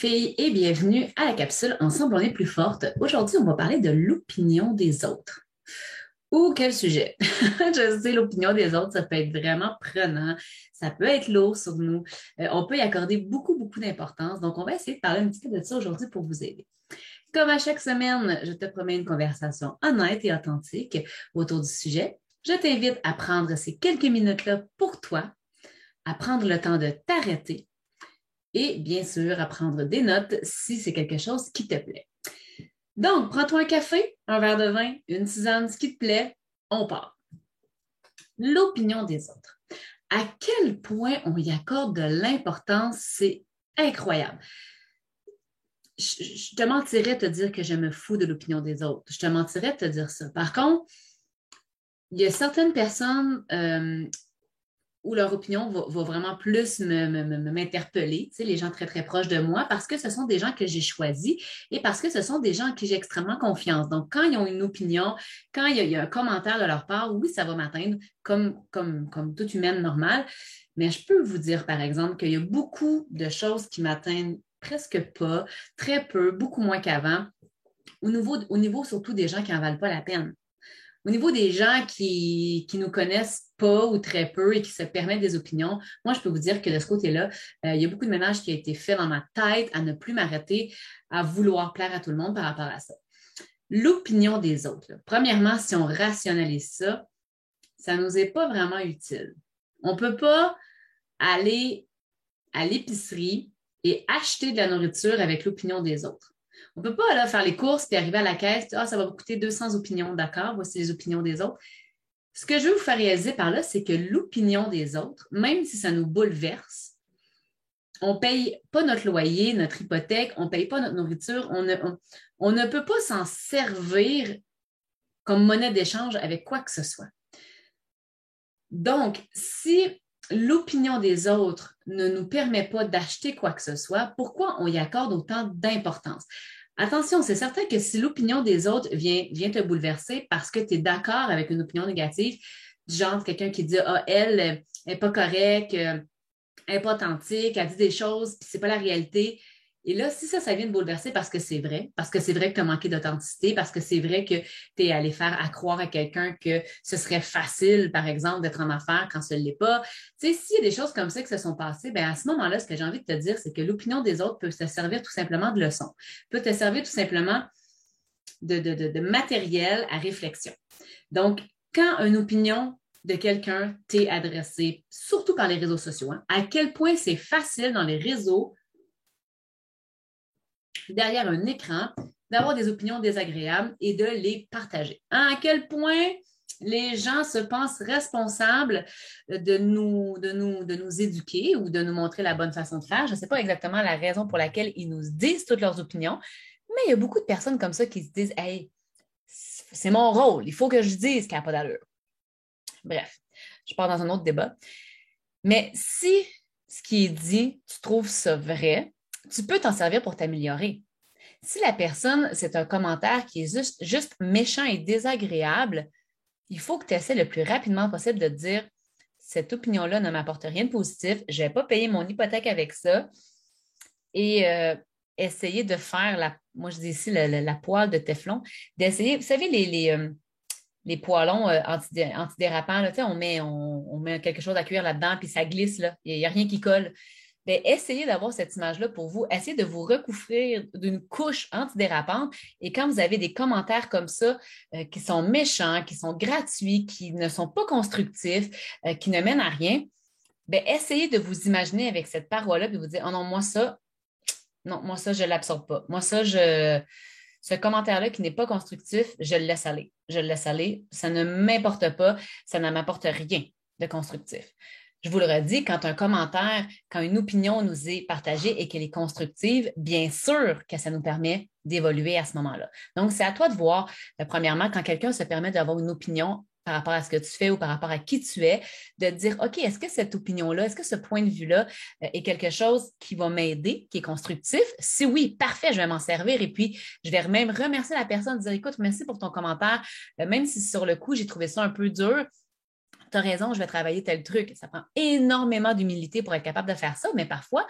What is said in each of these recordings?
Filles et bienvenue à la capsule Ensemble on est plus forte. Aujourd'hui, on va parler de l'opinion des autres. Ou quel sujet? Je sais, l'opinion des autres, ça peut être vraiment prenant, ça peut être lourd sur nous. Euh, on peut y accorder beaucoup, beaucoup d'importance. Donc, on va essayer de parler un petit peu de ça aujourd'hui pour vous aider. Comme à chaque semaine, je te promets une conversation honnête et authentique autour du sujet. Je t'invite à prendre ces quelques minutes-là pour toi, à prendre le temps de t'arrêter et bien sûr à prendre des notes si c'est quelque chose qui te plaît. Donc, prends-toi un café, un verre de vin, une tisane, ce qui te plaît, on part. L'opinion des autres. À quel point on y accorde de l'importance, c'est incroyable. Je, te mentirais te dire que je me fous de l'opinion des autres. Je te mentirais te dire ça. Par contre, il y a certaines personnes euh, où leur opinion va, vraiment plus m'interpeller, tu sais, les gens très, très proches de moi, parce que ce sont des gens que j'ai choisis et parce que ce sont des gens en qui j'ai extrêmement confiance. Donc, quand ils ont une opinion, quand il y a, un commentaire de leur part, oui, ça va m'atteindre comme, comme, comme toute humaine normale. Mais je peux vous dire, par exemple, qu'il y a beaucoup de choses qui m'atteignent presque pas, très peu, beaucoup moins qu'avant, au au niveau surtout des gens qui n'en valent pas la peine. Au niveau des gens qui ne nous connaissent pas ou très peu et qui se permettent des opinions, moi, je peux vous dire que de ce côté-là, euh, il y a beaucoup de ménage qui a été fait dans ma tête à ne plus m'arrêter à vouloir plaire à tout le monde par rapport à ça. L'opinion des autres. Premièrement, si on rationalise ça, ça ne nous est pas vraiment utile. On ne peut pas aller à l'épicerie et acheter de la nourriture avec l'opinion des autres. On ne peut pas faire les courses et arriver à la caisse, ah, ça va vous coûter 200 opinions, d'accord, voici les opinions des autres. Ce que je veux vous faire réaliser par là, c'est que l'opinion des autres, même si ça nous bouleverse, on ne paye pas notre loyer, notre hypothèque, on ne paye pas notre nourriture, on ne peut pas s'en servir comme monnaie d'échange avec quoi que ce soit. Donc, si l'opinion des autres ne nous permet pas d'acheter quoi que ce soit, pourquoi on y accorde autant d'importance? Attention, c'est certain que si l'opinion des autres vient, te bouleverser parce que tu es d'accord avec une opinion négative, du genre quelqu'un qui dit Ah, elle n'est pas correcte, elle n'est pas authentique, elle dit des choses, puis ce n'est pas la réalité, et là, si ça, ça vient de bouleverser parce que c'est vrai, parce que c'est vrai que tu as manqué d'authenticité, parce que c'est vrai que tu es allé faire à croire à quelqu'un que ce serait facile, par exemple, d'être en affaires quand ce ne l'est pas. Tu sais, s'il y a des choses comme ça qui se sont passées, bien, à ce moment-là, ce que j'ai envie de te dire, c'est que l'opinion des autres peut te servir tout simplement de leçon, peut te servir tout simplement de, de matériel à réflexion. Donc, quand une opinion de quelqu'un t'est adressée, surtout par les réseaux sociaux, hein, à quel point c'est facile dans les réseaux derrière un écran, d'avoir des opinions désagréables et de les partager. À quel point les gens se pensent responsables de nous, de, nous, de nous éduquer ou de nous montrer la bonne façon de faire? Je ne sais pas exactement la raison pour laquelle ils nous disent toutes leurs opinions, mais il y a beaucoup de personnes comme ça qui se disent Hey, c'est mon rôle, il faut que je dise qu'il n'y a pas d'allure. Bref, je pars dans un autre débat. Mais si ce qui est dit, tu trouves ça vrai, tu peux t'en servir pour t'améliorer. Si la personne, c'est un commentaire qui est juste, méchant et désagréable, il faut que tu essaies le plus rapidement possible de dire cette opinion-là ne m'apporte rien de positif, je ne vais pas payer mon hypothèque avec ça. Et euh, essayer de faire la, moi je dis ici la, poêle de Teflon, d'essayer, vous savez, les, les, euh, poêlons euh, antidérapants, on, met, on, met quelque chose à cuire là-dedans, puis ça glisse, il n'y a rien qui colle. Ben, essayez d'avoir cette image-là pour vous. Essayez de vous recouvrir d'une couche antidérapante. Et quand vous avez des commentaires comme ça euh, qui sont méchants, qui sont gratuits, qui ne sont pas constructifs, euh, qui ne mènent à rien, ben, essayez de vous imaginer avec cette paroi-là et vous dire Oh non, moi, ça, non, moi, ça, je ne l'absorbe pas. Moi, ça, je. Ce commentaire-là qui n'est pas constructif, je le laisse aller. Je le laisse aller. Ça ne m'importe pas. Ça ne m'apporte rien de constructif. Je vous le redis, quand un commentaire, quand une opinion nous est partagée et qu'elle est constructive, bien sûr que ça nous permet d'évoluer à ce moment-là. Donc, c'est à toi de voir, euh, premièrement, quand quelqu'un se permet d'avoir une opinion par rapport à ce que tu fais ou par rapport à qui tu es, de dire, OK, est-ce que cette opinion-là, est-ce que ce point de vue-là euh, est quelque chose qui va m'aider, qui est constructif? Si oui, parfait, je vais m'en servir et puis je vais même remercier la personne, dire, écoute, merci pour ton commentaire, euh, même si sur le coup, j'ai trouvé ça un peu dur, tu raison, je vais travailler tel truc. Ça prend énormément d'humilité pour être capable de faire ça, mais parfois,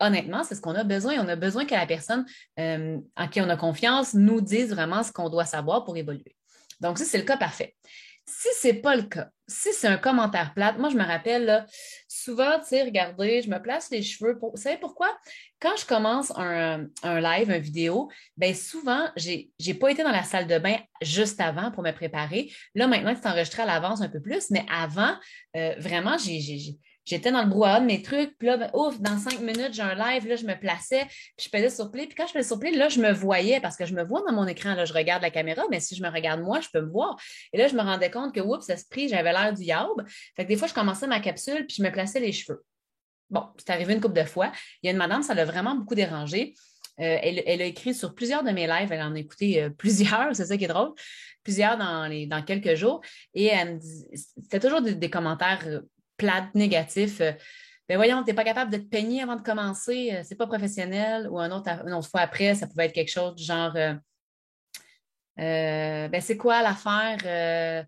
honnêtement, c'est ce qu'on a besoin. On a besoin que la personne euh, en qui on a confiance nous dise vraiment ce qu'on doit savoir pour évoluer. Donc, ça, c'est le cas parfait. Si ce n'est pas le cas, si c'est un commentaire plate, moi, je me rappelle souvent, tu sais, regardez, je me place les cheveux. Pour... Vous savez pourquoi? Quand je commence un, live, une vidéo, bien souvent, je n'ai pas été dans la salle de bain juste avant pour me préparer. Là, maintenant, c'est enregistré à l'avance un peu plus, mais avant, euh, vraiment, j'ai j'étais dans le brouhaha de mes trucs, puis là, ben, ouf, dans cinq minutes, j'ai un live, là, je me plaçais, puis je faisais sur puis quand je faisais sur play, là, je me voyais, parce que je me vois dans mon écran, là, je regarde la caméra, mais si je me regarde moi, je peux me voir. Et là, je me rendais compte que, oups, esprit, j'avais l'air du yaob. Fait que des fois, je commençais ma capsule, puis je me plaçais les cheveux. Bon, c'est arrivé une couple de fois. Il y a une madame, ça l'a vraiment beaucoup dérangé. Euh, elle, a écrit sur plusieurs de mes lives, elle en a écouté euh, plusieurs, c'est ça qui est drôle, plusieurs dans, les, dans quelques jours. Et elle me dit, c'était toujours des, commentaires euh, plate, négatif. Euh, ben voyons, tu n'es pas capable de te peigner avant de commencer, euh, c'est pas professionnel. Ou un autre, une autre fois après, ça pouvait être quelque chose du genre euh, ben c'est quoi l'affaire?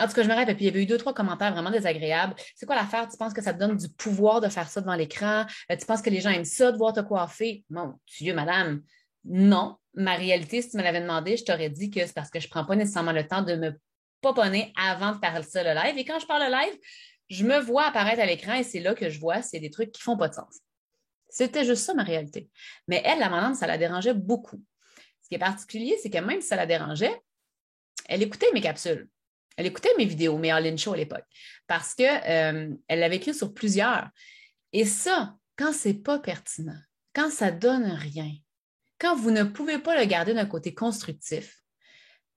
en tout cas, je me rappelle, puis il y avait eu deux, trois commentaires vraiment désagréables. C'est quoi l'affaire? Tu penses que ça te donne du pouvoir de faire ça devant l'écran? tu penses que les gens aiment ça de voir te coiffer? Mon Dieu, madame, non. Ma réalité, si tu me l'avais demandé, je t'aurais dit que c'est parce que je ne prends pas nécessairement le temps de me poponner avant de faire ça le live. Et quand je parle le live, je me vois apparaître à l'écran et c'est là que je vois, c'est des trucs qui font pas de sens. C'était juste ça ma réalité. Mais elle, la madame, ça la dérangeait beaucoup. Ce qui est particulier, c'est que même si ça la dérangeait, elle écoutait mes capsules. Elle écoutait mes vidéos, mes all-in show à l'époque, parce qu'elle euh, l'avait écrit sur plusieurs. Et ça, quand c'est pas pertinent, quand ça donne rien, quand vous ne pouvez pas le garder d'un côté constructif,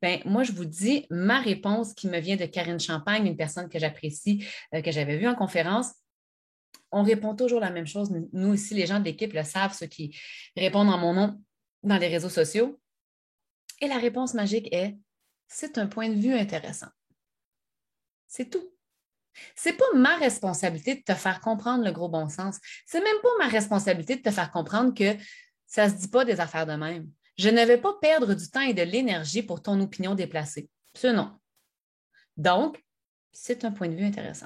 ben, moi, je vous dis ma réponse qui me vient de Karine Champagne, une personne que j'apprécie, euh, que j'avais vue en conférence. On répond toujours la même chose. Nous ici, les gens de l'équipe le savent, ceux qui répondent en mon nom dans les réseaux sociaux. Et la réponse magique est c'est un point de vue intéressant. C'est tout. C'est pas ma responsabilité de te faire comprendre le gros bon sens. C'est même pas ma responsabilité de te faire comprendre que ça se dit pas des affaires de même. Je ne vais pas perdre du temps et de l'énergie pour ton opinion déplacée. Ce non. Donc, c'est un point de vue intéressant.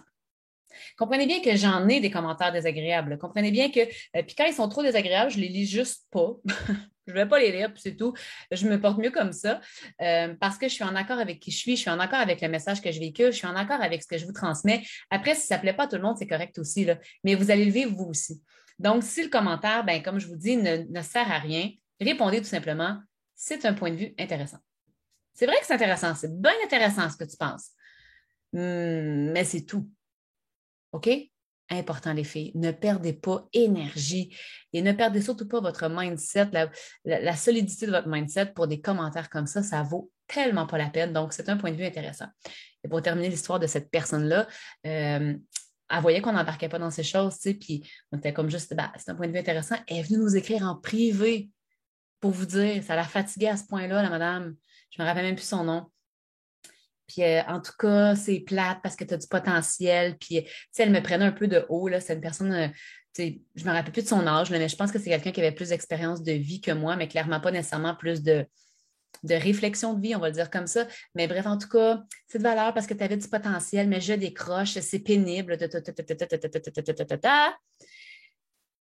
Comprenez bien que j'en ai des commentaires désagréables. Comprenez bien que, euh, puis quand ils sont trop désagréables, je les lis juste pas. je ne vais pas les lire, puis c'est tout. Je me porte mieux comme ça euh, parce que je suis en accord avec qui je suis, je suis en accord avec le message que je véhicule, je suis en accord avec ce que je vous transmets. Après, si ça ne plaît pas à tout le monde, c'est correct aussi, là. mais vous allez le vivre vous aussi. Donc, si le commentaire, ben, comme je vous dis, ne sert à rien, Répondez tout simplement, c'est un point de vue intéressant. C'est vrai que c'est intéressant, c'est bien intéressant ce que tu penses, hmm, mais c'est tout. OK? Important, les filles, ne perdez pas énergie et ne perdez surtout pas votre mindset, la, solidité de votre mindset pour des commentaires comme ça, ça vaut tellement pas la peine. Donc, c'est un point de vue intéressant. Et pour terminer l'histoire de cette personne-là, euh, elle voyait qu'on n'embarquait pas dans ces choses, tu sais, puis on était comme juste, bah, c'est un point de vue intéressant. Elle est venue nous écrire en privé pour vous dire, ça l'a fatiguée à ce point-là, la madame. Je me rappelle même plus son nom. Puis euh, en tout cas, c'est plate parce que tu as du potentiel. Puis, tu sais, elle me prenait un peu de haut. C'est une personne, euh, sais, je ne me rappelle plus de son âge, mais je pense que c'est quelqu'un qui avait plus d'expérience de vie que moi, mais clairement pas nécessairement plus de, de réflexion de vie, on va le dire comme ça. Mais bref, en tout cas, c'est de valeur parce que tu avais du potentiel, mais je décroche, c'est pénible.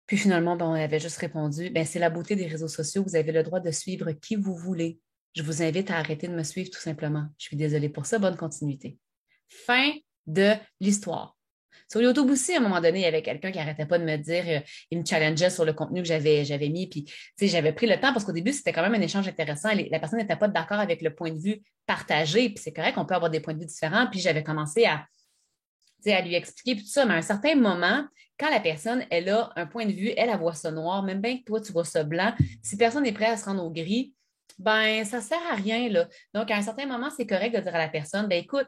Puis finalement, ben, on avait juste répondu, ben, c'est la beauté des réseaux sociaux, vous avez le droit de suivre qui vous voulez. Je vous invite à arrêter de me suivre tout simplement. Je suis désolée pour ça, bonne continuité. Fin de l'histoire. Sur YouTube aussi, à un moment donné, il y avait quelqu'un qui n'arrêtait pas de me dire, euh, il me challengeait sur le contenu que j'avais, j'avais mis. Puis, j'avais pris le temps parce qu'au début, c'était quand même un échange intéressant. La personne n'était pas d'accord avec le point de vue partagé. Puis, c'est correct, on peut avoir des points de vue différents. Puis, j'avais commencé à, à lui expliquer tout ça. Mais à un certain moment, quand la personne, elle a un point de vue, elle, elle voit ça noir, même bien que toi, tu vois ça blanc, si personne n'est prêt à se rendre au gris, ben ça sert à rien. Là. Donc, à un certain moment, c'est correct de dire à la personne, ben écoute,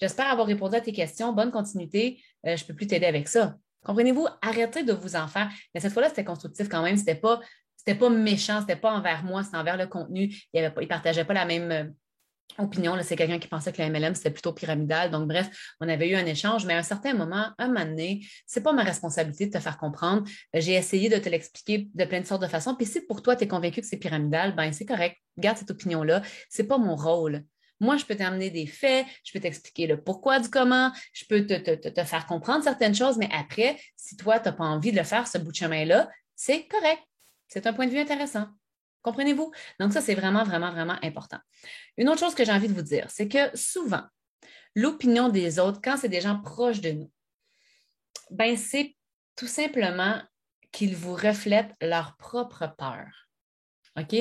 j'espère avoir répondu à tes questions, bonne continuité, euh, je ne peux plus t'aider avec ça. Comprenez-vous? Arrêtez de vous en faire. Mais cette fois-là, c'était constructif quand même. Ce n'était pas, pas méchant, ce n'était pas envers moi, c'était envers le contenu. Il ne partageait pas la même euh, opinion. C'est quelqu'un qui pensait que la MLM, c'était plutôt pyramidal. Donc, bref, on avait eu un échange, mais à un certain moment, un moment donné, c'est pas ma responsabilité de te faire comprendre. J'ai essayé de te l'expliquer de plein de sortes de façons. Puis si pour toi, tu es convaincu que c'est pyramidal, ben c'est correct. Garde cette opinion-là. C'est pas mon rôle. Moi, je peux t'amener des faits, je peux t'expliquer le pourquoi du comment, je peux te, te, faire comprendre certaines choses, mais après, si toi, tu n'as pas envie de le faire, ce bout de chemin-là, c'est correct. C'est un point de vue intéressant. Comprenez-vous? Donc, ça, c'est vraiment, vraiment, vraiment important. Une autre chose que j'ai envie de vous dire, c'est que souvent, l'opinion des autres, quand c'est des gens proches de nous, ben, c'est tout simplement qu'ils vous reflètent leur propre peur. OK?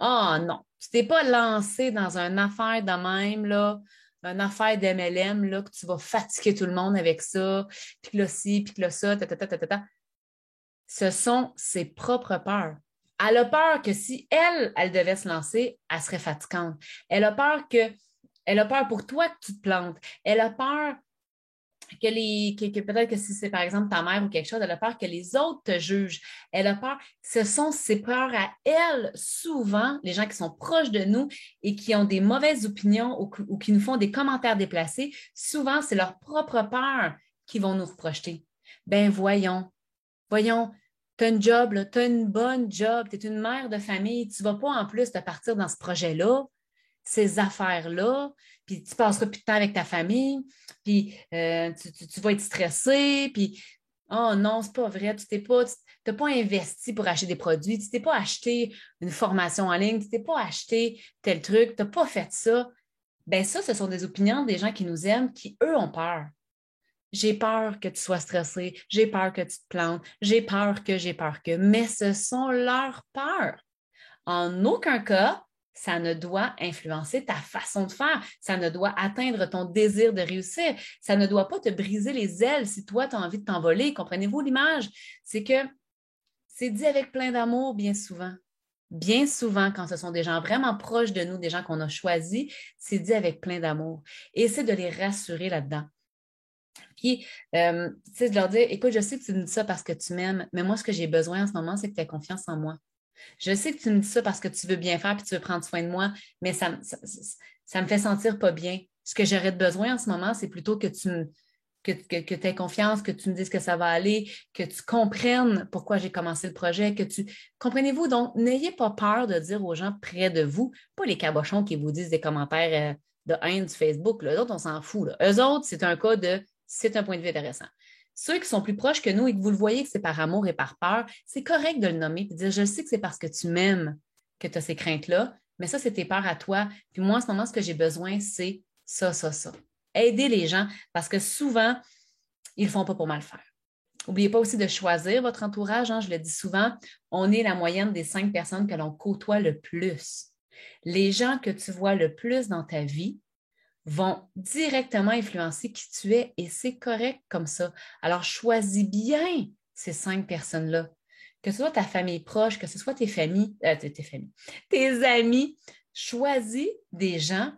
Ah non, tu t'es pas lancé dans une affaire de même, là, une affaire d'MLM, là, que tu vas fatiguer tout le monde avec ça, puis là, ci, puis là, ça, ta, ta, ta, ta, ta. Ce sont ses propres peurs. Elle a peur que si elle, elle devait se lancer, elle serait fatigante. Elle a peur que, elle a peur pour toi que tu te plantes. Elle a peur que les, que, peut-être que si c'est par exemple ta mère ou quelque chose, elle a peur que les autres te jugent. Elle a peur. Ce sont ses peurs à elle, souvent, les gens qui sont proches de nous et qui ont des mauvaises opinions ou, qui nous font des commentaires déplacés, souvent, c'est leur propre peur qui vont nous projeter. Ben voyons, voyons, tu as une job, tu as une bonne job, tu es une mère de famille, tu ne vas pas en plus te partir dans ce projet-là, ces affaires-là, puis tu passeras plus de temps avec ta famille, puis euh, tu, vas être stressé, puis oh non, c'est pas vrai, tu t'es pas, t'as pas investi pour acheter des produits, tu t'es pas acheté une formation en ligne, tu t'es pas acheté tel truc, tu n'as pas fait ça. Ben ça, ce sont des opinions des gens qui nous aiment, qui, eux, ont peur. J'ai peur que tu sois stressé, j'ai peur que tu te plantes, j'ai peur que, j'ai peur que, mais ce sont leurs peurs. En aucun cas, ça ne doit influencer ta façon de faire. Ça ne doit atteindre ton désir de réussir. Ça ne doit pas te briser les ailes si toi, tu as envie de t'envoler. Comprenez-vous l'image? C'est que c'est dit avec plein d'amour bien souvent. Bien souvent, quand ce sont des gens vraiment proches de nous, des gens qu'on a choisis, c'est dit avec plein d'amour. Et de les rassurer là-dedans. Puis, euh, tu sais, de leur dire, écoute, je sais que tu me dis ça parce que tu m'aimes, mais moi, ce que j'ai besoin en ce moment, c'est que tu aies confiance en moi. Je sais que tu me dis ça parce que tu veux bien faire et tu veux prendre soin de moi, mais ça, me fait sentir pas bien. Ce que j'aurais besoin en ce moment, c'est plutôt que tu me, que, tu aies confiance, que tu me dises que ça va aller, que tu comprennes pourquoi j'ai commencé le projet, que tu. Comprenez-vous? Donc, n'ayez pas peur de dire aux gens près de vous, pas les cabochons qui vous disent des commentaires euh, de haine du Facebook. Là. Autres, on s'en fout. Là. Eux autres, c'est un cas de c'est un point de vue intéressant. Ceux qui sont plus proches que nous et que vous le voyez que c'est par amour et par peur, c'est correct de le nommer et de dire Je sais que c'est parce que tu m'aimes que tu as ces craintes-là, mais ça, c'est tes peurs à toi. Puis moi, en ce moment, ce que j'ai besoin, c'est ça, ça, ça. Aider les gens parce que souvent, ils ne font pas pour mal faire. N'oubliez pas aussi de choisir votre entourage. Hein, je le dis souvent, on est la moyenne des cinq personnes que l'on côtoie le plus. Les gens que tu vois le plus dans ta vie, vont directement influencer qui tu es et c'est correct comme ça. Alors, choisis bien ces cinq personnes-là. Que ce soit ta famille proche, que ce soit tes familles, euh, tes, familles, amis, choisis des gens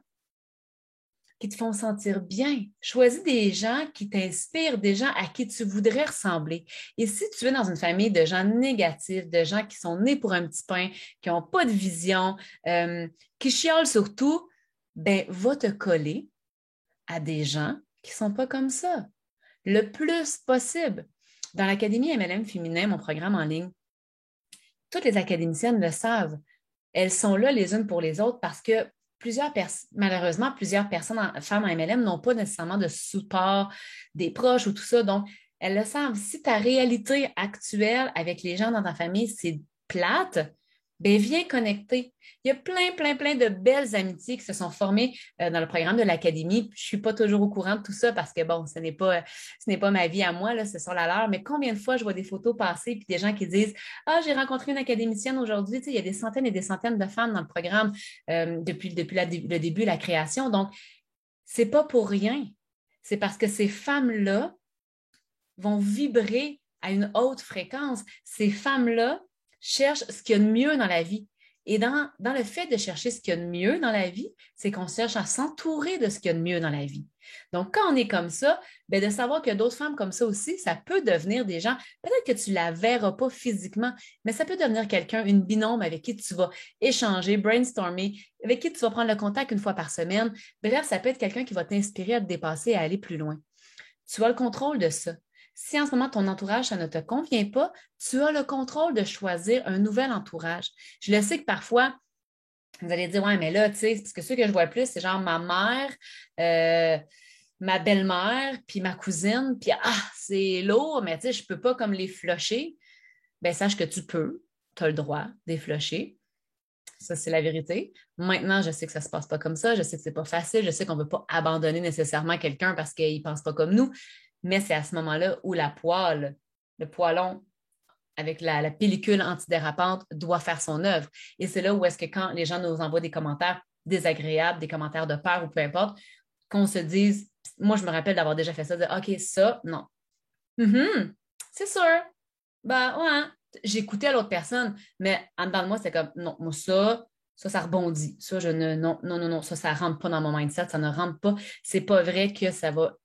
qui te font sentir bien. Choisis des gens qui t'inspirent, des gens à qui tu voudrais ressembler. Et si tu es dans une famille de gens négatifs, de gens qui sont nés pour un petit pain, qui n'ont pas de vision, euh, qui chiolent surtout, ben, va te coller à des gens qui ne sont pas comme ça, le plus possible. Dans l'Académie MLM féminin, mon programme en ligne, toutes les académiciennes le savent. Elles sont là les unes pour les autres parce que plusieurs malheureusement, plusieurs personnes, femmes en MLM, n'ont pas nécessairement de support des proches ou tout ça. Donc, elles le savent. Si ta réalité actuelle avec les gens dans ta famille, c'est plate, bien, viens connecter. Il y a plein, plein, plein de belles amitiés qui se sont formées euh, dans le programme de l'Académie. Je ne suis pas toujours au courant de tout ça parce que, bon, ce n'est pas, ce n'est pas ma vie à moi, là, ce sont la leur. Mais combien de fois je vois des photos passer puis des gens qui disent Ah, j'ai rencontré une académicienne aujourd'hui. Il y a des centaines et des centaines de femmes dans le programme euh, depuis, depuis le début la création. Donc, ce n'est pas pour rien. C'est parce que ces femmes-là vont vibrer à une haute fréquence. Ces femmes-là cherche ce qu'il y a de mieux dans la vie. Et dans, le fait de chercher ce qu'il y a de mieux dans la vie, c'est qu'on cherche à s'entourer de ce qu'il y a de mieux dans la vie. Donc, quand on est comme ça, bien, de savoir qu'il y a d'autres femmes comme ça aussi, ça peut devenir des gens, peut-être que tu ne la verras pas physiquement, mais ça peut devenir quelqu'un, une binôme avec qui tu vas échanger, brainstormer, avec qui tu vas prendre le contact une fois par semaine. Bref, ça peut être quelqu'un qui va t'inspirer à te dépasser, à aller plus loin. Tu as le contrôle de ça. Si en ce moment ton entourage, ça ne te convient pas, tu as le contrôle de choisir un nouvel entourage. Je le sais que parfois, Vous allez dire, ouais, mais là, tu sais, parce que ceux que je vois plus, c'est genre ma mère, euh, ma belle-mère, puis ma cousine, puis ah, c'est lourd, mais tu sais, je ne peux pas comme les flusher. Ben, sache que tu peux, tu as le droit des flusher. Ça, c'est la vérité. Maintenant, je sais que ça ne se passe pas comme ça. Je sais que ce n'est pas facile. Je sais qu'on ne veut pas abandonner nécessairement quelqu'un parce qu'il ne pense pas comme nous. Mais c'est à ce moment-là où la poêle, le poêlon avec la, pellicule antidérapante doit faire son œuvre. Et c'est là où est-ce que quand les gens nous envoient des commentaires désagréables, des commentaires de peur ou peu importe, qu'on se dise, moi je me rappelle d'avoir déjà fait ça, de OK, ça, non. Mm-hmm. c'est sûr. Ben ouais, j'écoutais l'autre personne, mais en dedans de moi, c'est comme non, moi ça, ça, ça rebondit. Ça, je ne, non, non, non, non, ça, ça ne rentre pas dans mon mindset, ça ne rentre pas. C'est pas vrai que ça va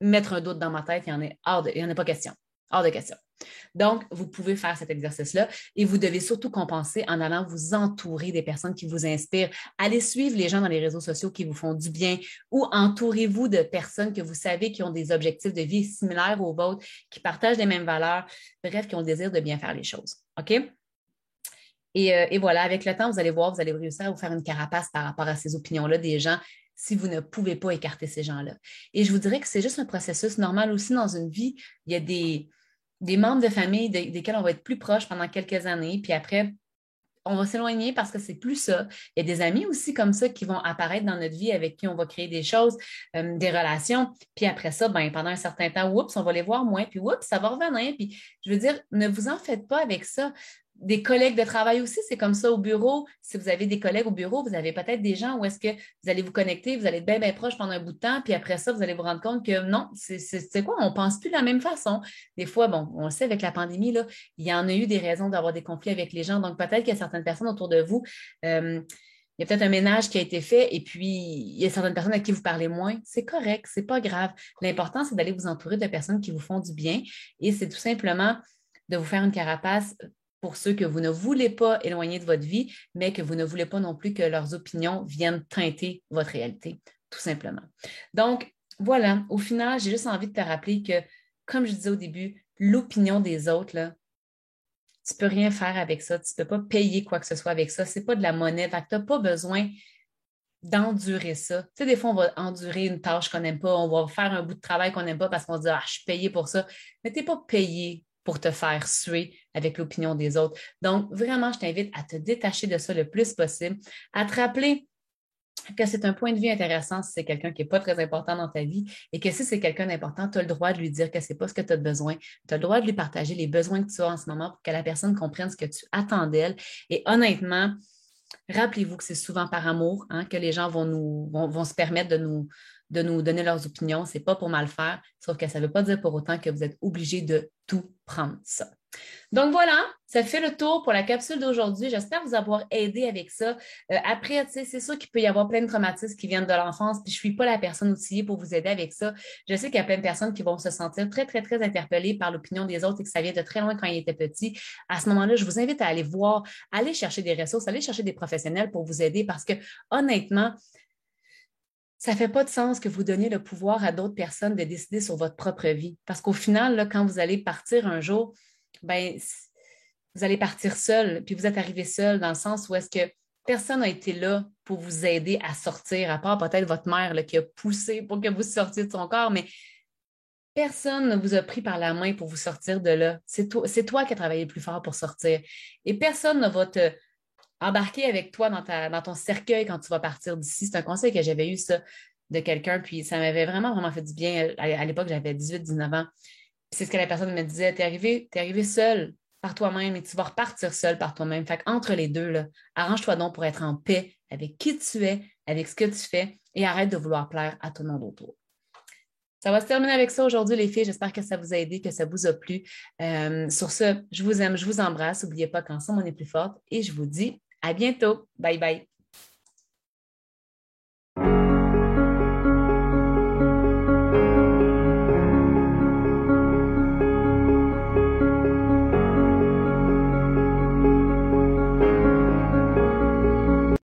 mettre un doute dans ma tête, il n'y en, en a pas question. Hors de question. Donc, vous pouvez faire cet exercice-là et vous devez surtout compenser en allant vous entourer des personnes qui vous inspirent. Allez suivre les gens dans les réseaux sociaux qui vous font du bien ou entourez-vous de personnes que vous savez qui ont des objectifs de vie similaires aux vôtres, qui partagent les mêmes valeurs, bref, qui ont le désir de bien faire les choses. OK? Et, euh, et voilà, avec le temps, vous allez voir, vous allez réussir à vous faire une carapace par rapport à ces opinions-là des gens si vous ne pouvez pas écarter ces gens-là. Et je vous dirais que c'est juste un processus normal aussi dans une vie. Il y a des, membres de famille desquels on va être plus proche pendant quelques années, puis après, on va s'éloigner parce que c'est plus ça. Il y a des amis aussi comme ça qui vont apparaître dans notre vie avec qui on va créer des choses, euh, des relations. Puis après ça, ben, pendant un certain temps, oups, on va les voir moins, puis oups, ça va revenir. Puis je veux dire, ne vous en faites pas avec ça des collègues de travail aussi, c'est comme ça au bureau. Si vous avez des collègues au bureau, vous avez peut-être des gens où est-ce que vous allez vous connecter, vous allez être bien, bien proche pendant un bout de temps, puis après ça, vous allez vous rendre compte que non, c'est quoi, on ne pense plus de la même façon. Des fois, bon, on le sait avec la pandémie, là, il y en a eu des raisons d'avoir des conflits avec les gens. Donc, peut-être qu'il y a certaines personnes autour de vous. Euh, il y a peut-être un ménage qui a été fait et puis il y a certaines personnes à qui vous parlez moins. C'est correct, c'est pas grave. L'important, c'est d'aller vous entourer de personnes qui vous font du bien et c'est tout simplement de vous faire une carapace pour ceux que vous ne voulez pas éloigner de votre vie, mais que vous ne voulez pas non plus que leurs opinions viennent teinter votre réalité, tout simplement. Donc, voilà, au final, j'ai juste envie de te rappeler que, comme je disais au début, l'opinion des autres, tu ne peux rien faire avec ça, tu ne peux pas payer quoi que ce soit avec ça, ce n'est pas de la monnaie, tu n'as pas besoin d'endurer ça. Tu sais, des fois, on va endurer une tâche qu'on n'aime pas, on va faire un bout de travail qu'on n'aime pas parce qu'on se dit, ah, je suis payé pour ça. Mais tu n'es pas payé pour te faire suer avec l'opinion des autres. Donc, vraiment, je t'invite à te détacher de ça le plus possible, à te rappeler que c'est un point de vue intéressant si c'est quelqu'un qui n'est pas très important dans ta vie et que si c'est quelqu'un d'important, tu as le droit de lui dire que ce n'est pas ce que tu as besoin. Tu as le droit de lui partager les besoins que tu as en ce moment pour que la personne comprenne ce que tu attends d'elle. Et honnêtement, rappelez-vous que c'est souvent par amour hein, que les gens vont, nous, vont se permettre de nous, de nous donner leurs opinions. Ce n'est pas pour mal faire, sauf que ça ne veut pas dire pour autant que vous êtes obligé de tout prendre ça. Donc voilà, ça fait le tour pour la capsule d'aujourd'hui. J'espère vous avoir aidé avec ça. Euh, après, c'est sûr qu'il peut y avoir plein de traumatismes qui viennent de l'enfance, puis je ne suis pas la personne outillée pour vous aider avec ça. Je sais qu'il y a plein de personnes qui vont se sentir très, très, très interpellées par l'opinion des autres et que ça vient de très loin quand ils étaient petits. À ce moment-là, je vous invite à aller voir, aller chercher des ressources, aller chercher des professionnels pour vous aider parce que honnêtement, ça ne fait pas de sens que vous donniez le pouvoir à d'autres personnes de décider sur votre propre vie. Parce qu'au final, quand vous allez partir un jour, ben, vous allez partir seul, puis vous êtes arrivé seul dans le sens où est-ce que personne n'a été là pour vous aider à sortir, à part peut-être votre mère qui a poussé pour que vous sortiez de son corps, mais personne ne vous a pris par la main pour vous sortir de là. C'est toi, toi qui as travaillé plus fort pour sortir. Et personne ne va te embarquer avec toi dans, ta, dans ton cercueil quand tu vas partir d'ici. C'est un conseil que j'avais eu ça de quelqu'un, puis ça m'avait vraiment, vraiment fait du bien. À, l'époque, j'avais 18-19 ans. C'est ce que la personne me disait, t'es arrivé, es arrivé seul par toi-même et tu vas repartir seul par toi-même. Fait entre les deux, arrange-toi donc pour être en paix avec qui tu es, avec ce que tu fais et arrête de vouloir plaire à tout le monde autour. Ça va se terminer avec ça aujourd'hui, les filles. J'espère que ça vous a aidé, que ça vous a plu. Euh, sur ce, je vous aime, je vous embrasse. N'oubliez pas qu'ensemble, on est plus forte et je vous dis à bientôt. Bye bye.